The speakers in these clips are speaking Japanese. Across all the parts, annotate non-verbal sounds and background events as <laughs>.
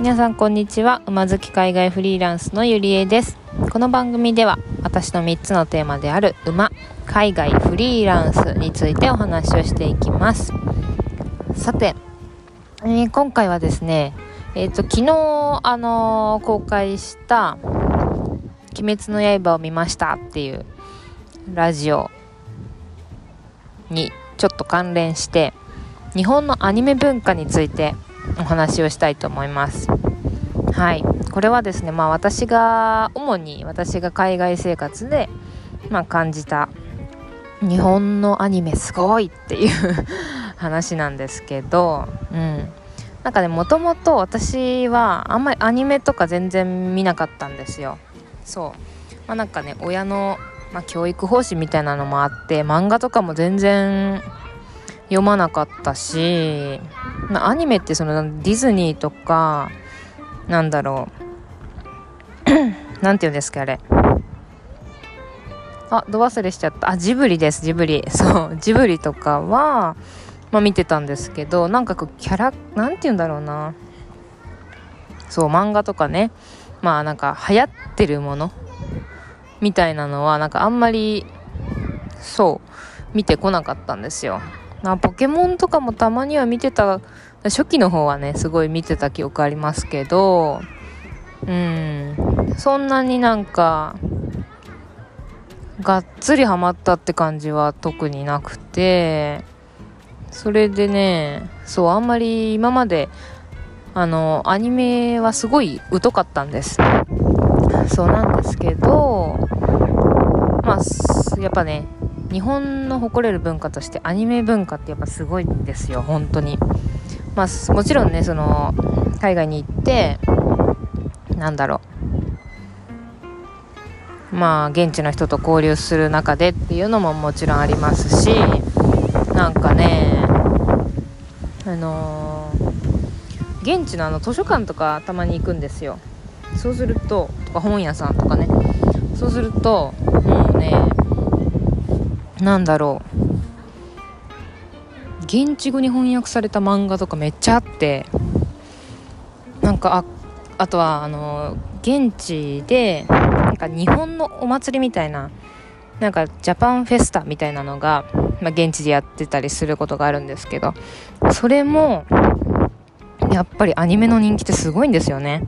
皆さんこんにちは。馬好き海外フリーランスのゆりえです。この番組では私の3つのテーマである馬海外フリーランスについてお話をしていきます。さて、えー、今回はですねえっ、ー、と昨日あのー、公開した鬼滅の刃を見ましたっていうラジオにちょっと関連して日本のアニメ文化についてお話をしたいと思います。はい。これはですねまあ私が主に私が海外生活で、まあ、感じた日本のアニメすごいっていう <laughs> 話なんですけどうん。なんかねもともと私はあんまりアニメとか全然見なかったんですよ。そう。まあなんかね親の、まあ、教育方針みたいなのもあって漫画とかも全然読まなかったし、まあ、アニメってそのディズニーとかなんだろう <clears throat> なんて言うんですかあれ。あど忘れしちゃった。あジブリですジブリ。<laughs> そうジブリとかは、まあ、見てたんですけどなんかこうキャラなんて言うんだろうな。そう漫画とかね。まあなんか流行ってるもの。みたいなのはなんかあんまりそう見てこなかったんですよ。あポケモンとかもたまには見てた初期の方はねすごい見てた記憶ありますけどうん。そんなになんかがっつりハマったって感じは特になくてそれでねそうあんまり今まであのアニメはすごい疎かったんです。そうなんですけどまあやっぱね日本の誇れる文化としてアニメ文化ってやっぱすごいんですよ本当に。まあもちろんねその海外に行ってなんだろう。まあ現地の人と交流する中でっていうのももちろんありますしなんかねあのー、現地のあの図書館とかたまに行くんですよ。そうするととか本屋さんとかね。そうするともうねなんだろう。現地語に翻訳された漫画とかめっちゃあって。なんかああとはあの現地でなんか日本のお祭りみたいななんかジャパンフェスタみたいなのが、まあ、現地でやってたりすることがあるんですけど。それもやっぱりアニメの人気ってすごいんですよね。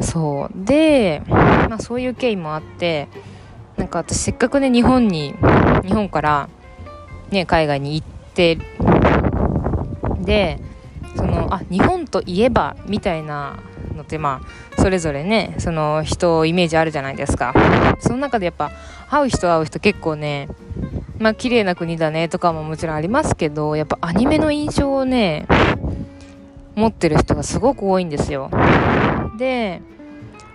そう。で、まあ、そういう経緯もあってなんか私せっかくね日本に日本からね海外に行ってでそのあ日本といえばみたいなのってまあそれぞれねその人イメージあるじゃないですか。その中でやっぱ会う人会う人結構ねまあ綺麗な国だねとかももちろんありますけどやっぱアニメの印象をね持ってる人がすごく多いんですよ。で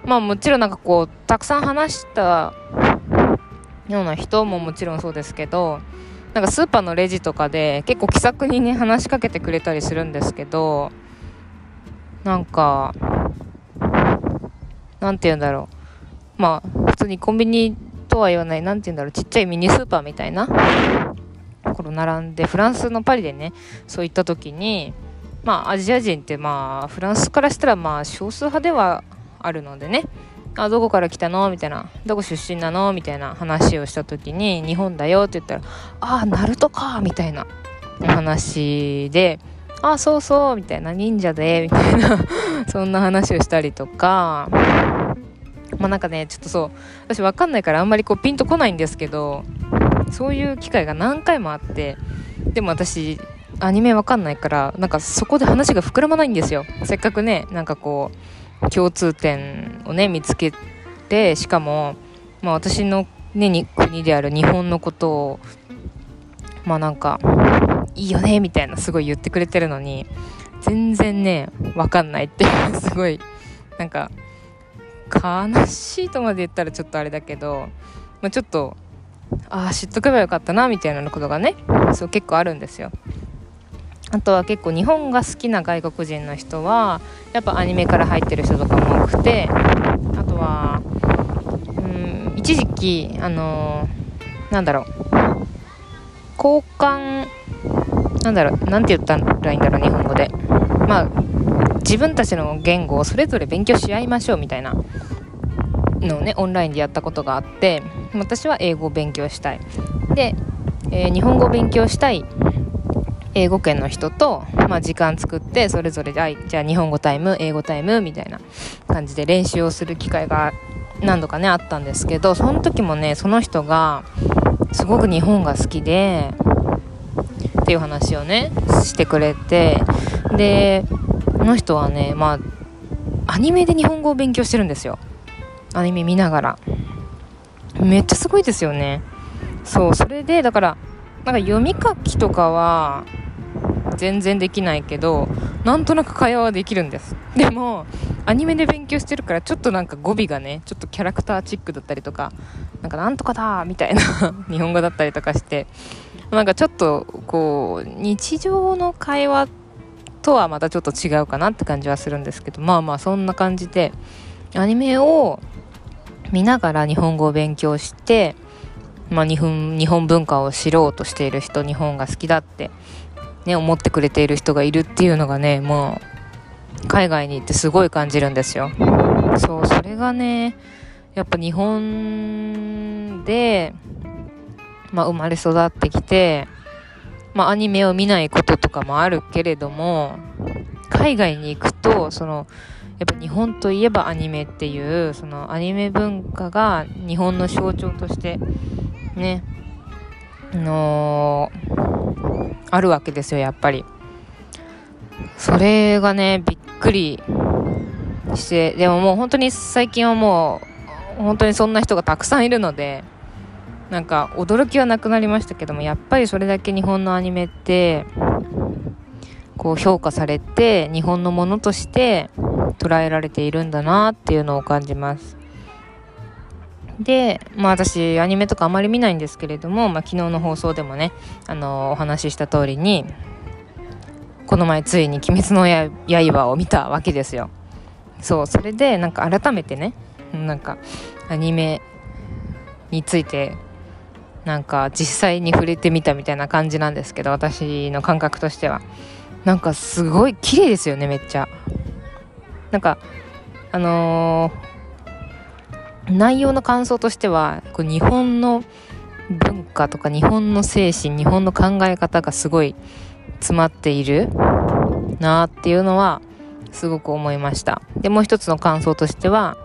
まあもちろんなんかこうたくさん話したような人ももちろんそうですけどなんかスーパーのレジとかで結構気さくにね話しかけてくれたりするんですけどなんかなんて言うんだろう。まあ普通にコンビニとは言わないなんて言うんだろうちっちゃいミニスーパーみたいな。ところ並んでフランスのパリでねそういった時にまあアジア人ってまあフランスからしたらまあ少数派ではあるのでね。あどこから来たの？みたいなどこ出身なの？みたいな話をした時に日本だよって言ったらああナルトかみたいな話であそうそうみたいな忍者でみたいな。<laughs> そんな話をしたりとか。まあなんかねちょっとそう私わかんないからあんまりこうピンとこないんですけどそういう機会が何回もあってでも私アニメわかんないからなんかそこで話が膨らまないんですよ。せっかくねなんかこう共通点をね見つけてしかも、まあ、私の、ね、国である日本のことをまあなんかいいよねみたいなすごい言ってくれてるのに全然ね分かんないっていう <laughs> すごいなんか悲しいとまで言ったらちょっとあれだけど、まあ、ちょっとああ知っとけばよかったなみたいなことがねそう結構あるんですよ。あとは結構日本が好きな外国人の人はやっぱアニメから入ってる人とかも多くてあとはうん一時期あのー、なんだろう交換なんだろうなんて言ったらいいんだろう日本語で。まあ自分たちの言語をそれぞれ勉強し合いましょうみたいなのをねオンラインでやったことがあって私は英語を勉強したい。で、えー、日本語を勉強したい英語圏の人と、まあ、時間作ってそれぞれじゃあじゃあ日本語タイム英語タイムみたいな感じで練習をする機会が何度かねあったんですけどその時もねその人がすごく日本が好きでっていう話をねしてくれてでこの人はねまあアニメで日本語を勉強してるんですよ。アニメ見ながら。めっちゃすごいですよね。そうそれでだからなんか読み書きとかは全然できないけどなんとなく会話はできるんです。でもアニメで勉強してるからちょっとなんか語尾がねちょっとキャラクターチックだったりとかなんかなんとかだみたいな <laughs> 日本語だったりとかしてなんかちょっとこう日常の会話とはまたちょっと違うかなって感じはするんですけどまあまあそんな感じでアニメを見ながら日本語を勉強して、まあ、日本日本文化を知ろうとしている人日本が好きだって、ね、思ってくれている人がいるっていうのがねもう海外に行ってすごい感じるんですよ。そうそれがねやっぱ日本で、まあ、生まれ育ってきて、まあ、アニメを見ないこととかもあるけれども海外に行くとそのやっぱ日本といえばアニメっていうそのアニメ文化が日本の象徴としてねのあるわけですよやっぱりそれがねびっくりしてでももう本当に最近はもう本当にそんな人がたくさんいるのでなんか驚きはなくなりましたけどもやっぱりそれだけ日本のアニメってこう評価されて日本のものとして捉えられているんだなっていうのを感じます。で、まあ私アニメとかあまり見ないんですけれども、まあ、昨日の放送でもね、あの、お話しした通りに、この前ついに鬼滅の刃を見たわけですよ。そう、それでなんか改めてね、なんかアニメについてなんか実際に触れてみたみたいな感じなんですけど私の感覚としてはなんかすごい綺麗ですよねめっちゃなんかあのー、内容の感想としてはこう日本の文化とか日本の精神日本の考え方がすごい詰まっているなっていうのはすごく思いました。でもう一つの感想としては、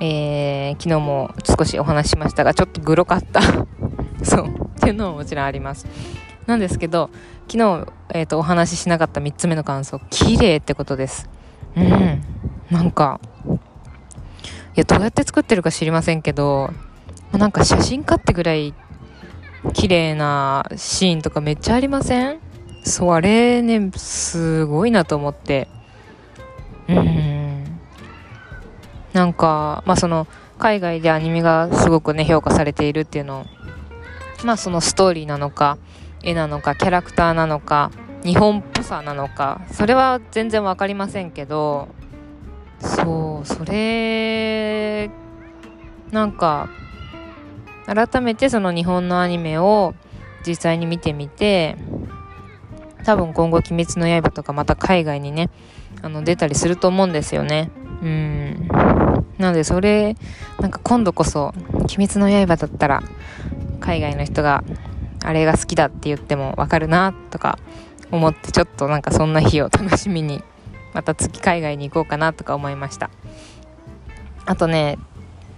えー、昨日も少しお話ししましたがちょっとグロかった。<laughs> そうっていうのももちろんあります。なんですけど昨日、えーと、お話ししなかった3つ目の感想綺麗ってことです。うん。なんかやどうやって作ってるか知りませんけどなんか写真家ってぐらい綺麗なシーンとかめっちゃありません？そうあれねすごいなと思って。うん。なんかまあその海外でアニメがすごくね評価されているっていうのまあそのストーリーなのか絵なのかキャラクターなのか日本っぽさなのかそれは全然分かりませんけどそうそれなんか改めてその日本のアニメを実際に見てみて多分今後「鬼滅の刃」とかまた海外にねあの出たりすると思うんですよね。うん。なのでそれなんか今度こそ「鬼滅の刃」だったら海外の人があれが好きだって言ってもわかるなとか思ってちょっとなんかそんな日を楽しみにまた次海外に行こうかなとか思いました。あとね、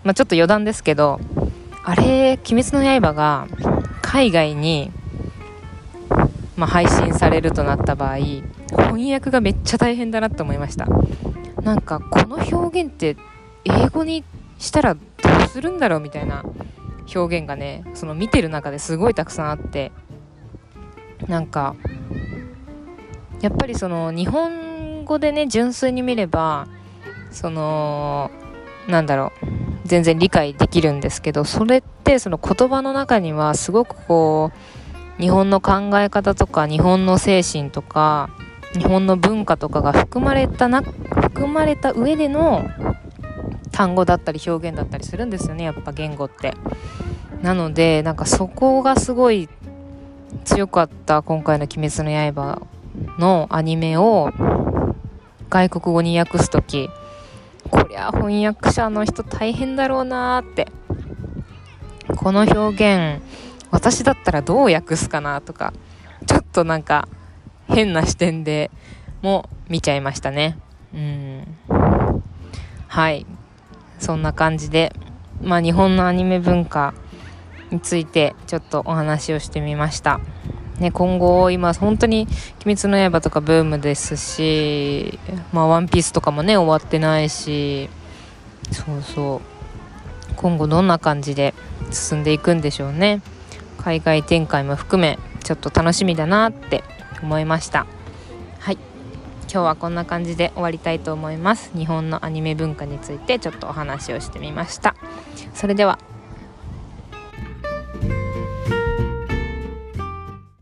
まあ、ちょっと余談ですけどあれ「鬼滅の刃」が海外に、まあ、配信されるとなった場合翻訳がめっちゃ大変だなって思いました。なんかこの表現って英語にしたらどうするんだろうみたいな表現がねその見てる中ですごいたくさんあってなんかやっぱりその日本語でね純粋に見ればそのなんだろう全然理解できるんですけどそれってその言葉の中にはすごくこう日本の考え方とか日本の精神とか日本の文化とかが含まれたな含まれた上での単語だったり表現だったりするんですよねやっぱ言語って。なのでなんかそこがすごい強かった今回の「鬼滅の刃」のアニメを外国語に訳す時こりゃ翻訳者の人大変だろうなーって。この表現私だったらどう訳すかなとかちょっとなんか変な視点でも見ちゃいましたね。うん。はい。そんな感じでまあ日本のアニメ文化についてちょっとお話をしてみました。ね、今後今本当に「鬼滅の刃」とかブームですし「まあ、ワンピースとかもね終わってないしそうそう。今後どんな感じで進んでいくんでしょうね。海外展開も含めちょっと楽しみだなって思いました。はい。今日はこんな感じで終わりたいと思います。日本のアニメ文化についてちょっとお話をしてみました。それでは